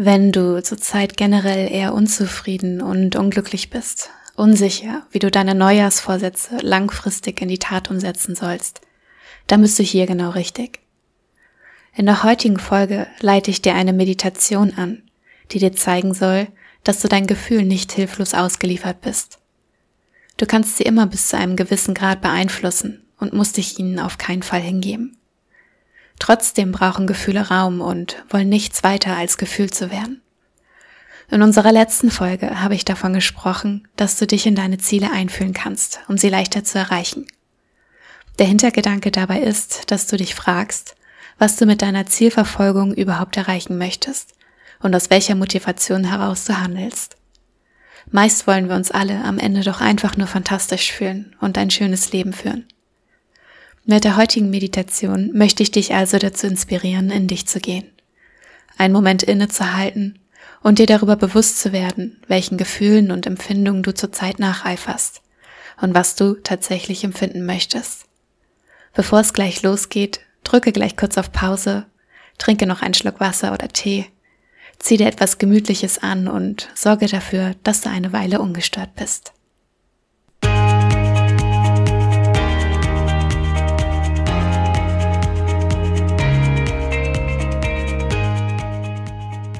Wenn du zurzeit generell eher unzufrieden und unglücklich bist, unsicher, wie du deine Neujahrsvorsätze langfristig in die Tat umsetzen sollst, dann bist du hier genau richtig. In der heutigen Folge leite ich dir eine Meditation an, die dir zeigen soll, dass du dein Gefühl nicht hilflos ausgeliefert bist. Du kannst sie immer bis zu einem gewissen Grad beeinflussen und musst dich ihnen auf keinen Fall hingeben. Trotzdem brauchen Gefühle Raum und wollen nichts weiter als gefühlt zu werden. In unserer letzten Folge habe ich davon gesprochen, dass du dich in deine Ziele einfühlen kannst, um sie leichter zu erreichen. Der Hintergedanke dabei ist, dass du dich fragst, was du mit deiner Zielverfolgung überhaupt erreichen möchtest und aus welcher Motivation heraus du handelst. Meist wollen wir uns alle am Ende doch einfach nur fantastisch fühlen und ein schönes Leben führen. Mit der heutigen Meditation möchte ich dich also dazu inspirieren, in dich zu gehen, einen Moment innezuhalten und dir darüber bewusst zu werden, welchen Gefühlen und Empfindungen du zurzeit nacheiferst und was du tatsächlich empfinden möchtest. Bevor es gleich losgeht, drücke gleich kurz auf Pause, trinke noch einen Schluck Wasser oder Tee, zieh dir etwas Gemütliches an und sorge dafür, dass du eine Weile ungestört bist.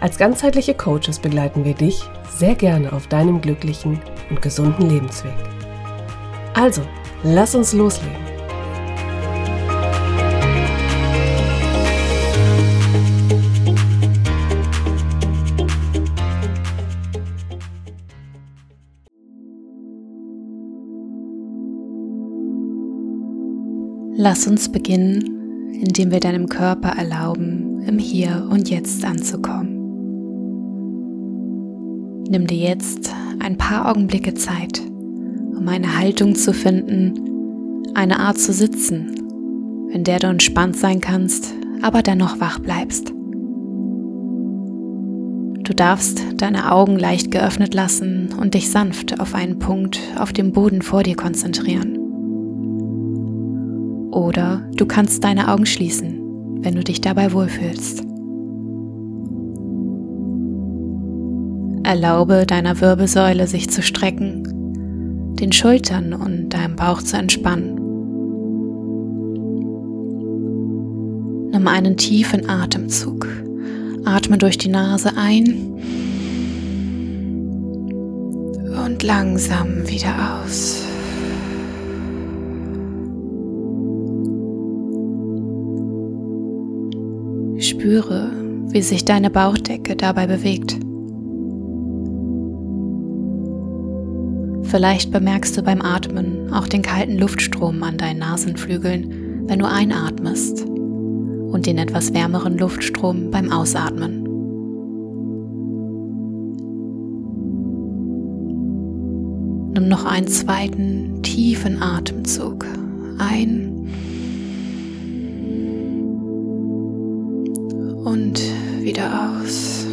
Als ganzheitliche Coaches begleiten wir dich sehr gerne auf deinem glücklichen und gesunden Lebensweg. Also, lass uns loslegen. Lass uns beginnen, indem wir deinem Körper erlauben, im Hier und Jetzt anzukommen. Nimm dir jetzt ein paar Augenblicke Zeit, um eine Haltung zu finden, eine Art zu sitzen, in der du entspannt sein kannst, aber dennoch wach bleibst. Du darfst deine Augen leicht geöffnet lassen und dich sanft auf einen Punkt auf dem Boden vor dir konzentrieren. Oder du kannst deine Augen schließen, wenn du dich dabei wohlfühlst. Erlaube deiner Wirbelsäule sich zu strecken, den Schultern und deinem Bauch zu entspannen. Nimm einen tiefen Atemzug. Atme durch die Nase ein und langsam wieder aus. Spüre, wie sich deine Bauchdecke dabei bewegt. Vielleicht bemerkst du beim Atmen auch den kalten Luftstrom an deinen Nasenflügeln, wenn du einatmest und den etwas wärmeren Luftstrom beim Ausatmen. Nimm noch einen zweiten tiefen Atemzug ein und wieder aus.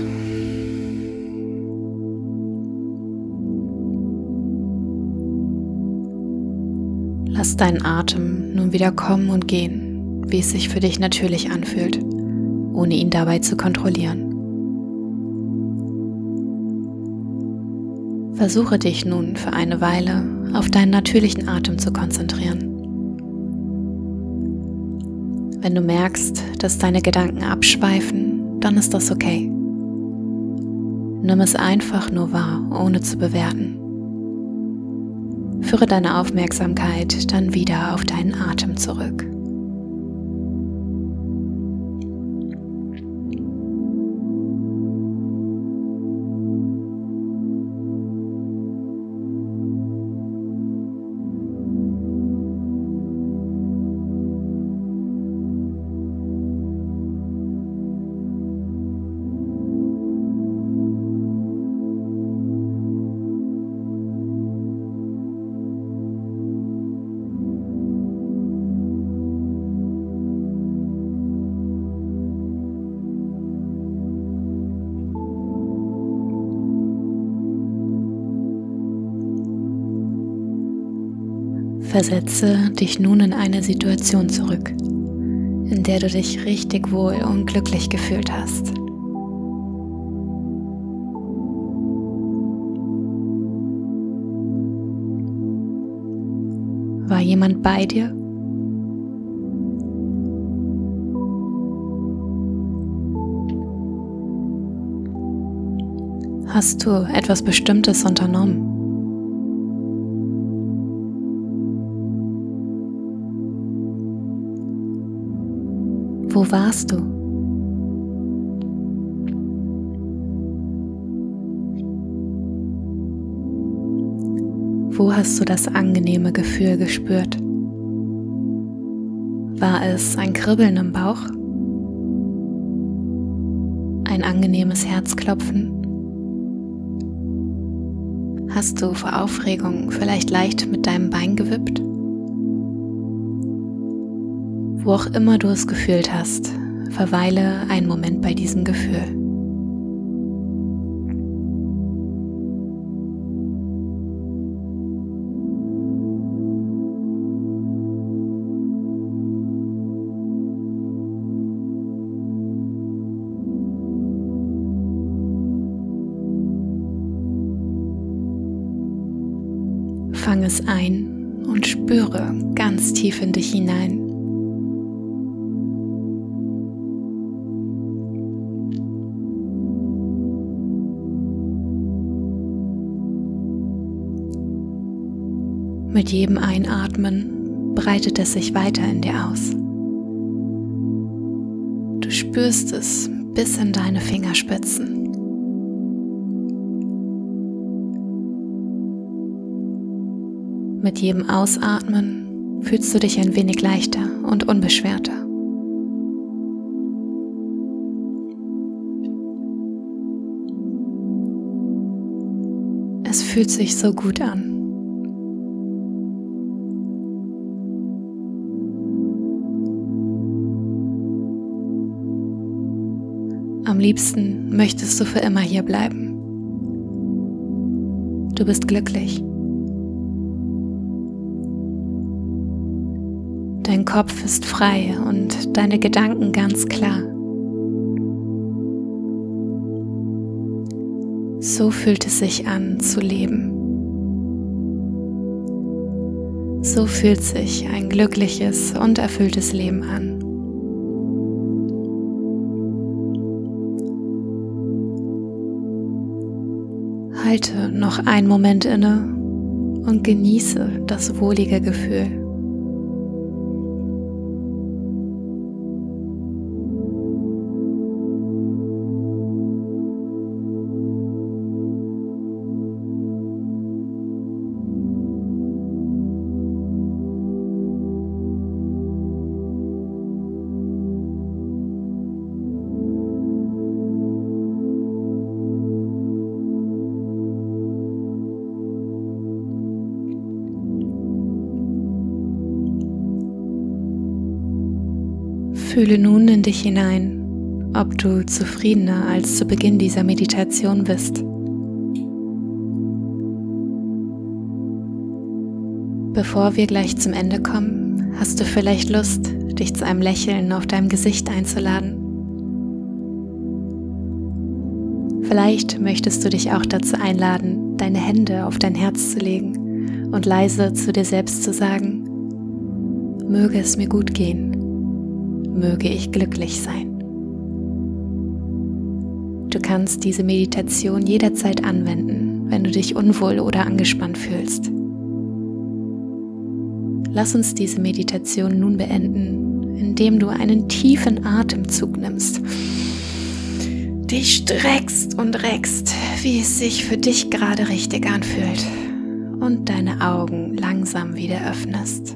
Lass deinen Atem nun wieder kommen und gehen, wie es sich für dich natürlich anfühlt, ohne ihn dabei zu kontrollieren. Versuche dich nun für eine Weile auf deinen natürlichen Atem zu konzentrieren. Wenn du merkst, dass deine Gedanken abschweifen, dann ist das okay. Nimm es einfach nur wahr, ohne zu bewerten. Führe deine Aufmerksamkeit dann wieder auf deinen Atem zurück. Versetze dich nun in eine Situation zurück, in der du dich richtig wohl und glücklich gefühlt hast. War jemand bei dir? Hast du etwas Bestimmtes unternommen? Wo warst du? Wo hast du das angenehme Gefühl gespürt? War es ein Kribbeln im Bauch? Ein angenehmes Herzklopfen? Hast du vor Aufregung vielleicht leicht mit deinem Bein gewippt? Wo auch immer du es gefühlt hast, verweile einen Moment bei diesem Gefühl. Fang es ein und spüre ganz tief in dich hinein. Mit jedem Einatmen breitet es sich weiter in dir aus. Du spürst es bis in deine Fingerspitzen. Mit jedem Ausatmen fühlst du dich ein wenig leichter und unbeschwerter. Es fühlt sich so gut an. Am liebsten möchtest du für immer hier bleiben. Du bist glücklich. Dein Kopf ist frei und deine Gedanken ganz klar. So fühlt es sich an zu leben. So fühlt sich ein glückliches und erfülltes Leben an. Halte noch einen Moment inne und genieße das wohlige Gefühl. Fühle nun in dich hinein, ob du zufriedener als zu Beginn dieser Meditation bist. Bevor wir gleich zum Ende kommen, hast du vielleicht Lust, dich zu einem Lächeln auf deinem Gesicht einzuladen. Vielleicht möchtest du dich auch dazu einladen, deine Hände auf dein Herz zu legen und leise zu dir selbst zu sagen, möge es mir gut gehen möge ich glücklich sein. Du kannst diese Meditation jederzeit anwenden, wenn du dich unwohl oder angespannt fühlst. Lass uns diese Meditation nun beenden, indem du einen tiefen Atemzug nimmst. Dich streckst und reckst, wie es sich für dich gerade richtig anfühlt und deine Augen langsam wieder öffnest.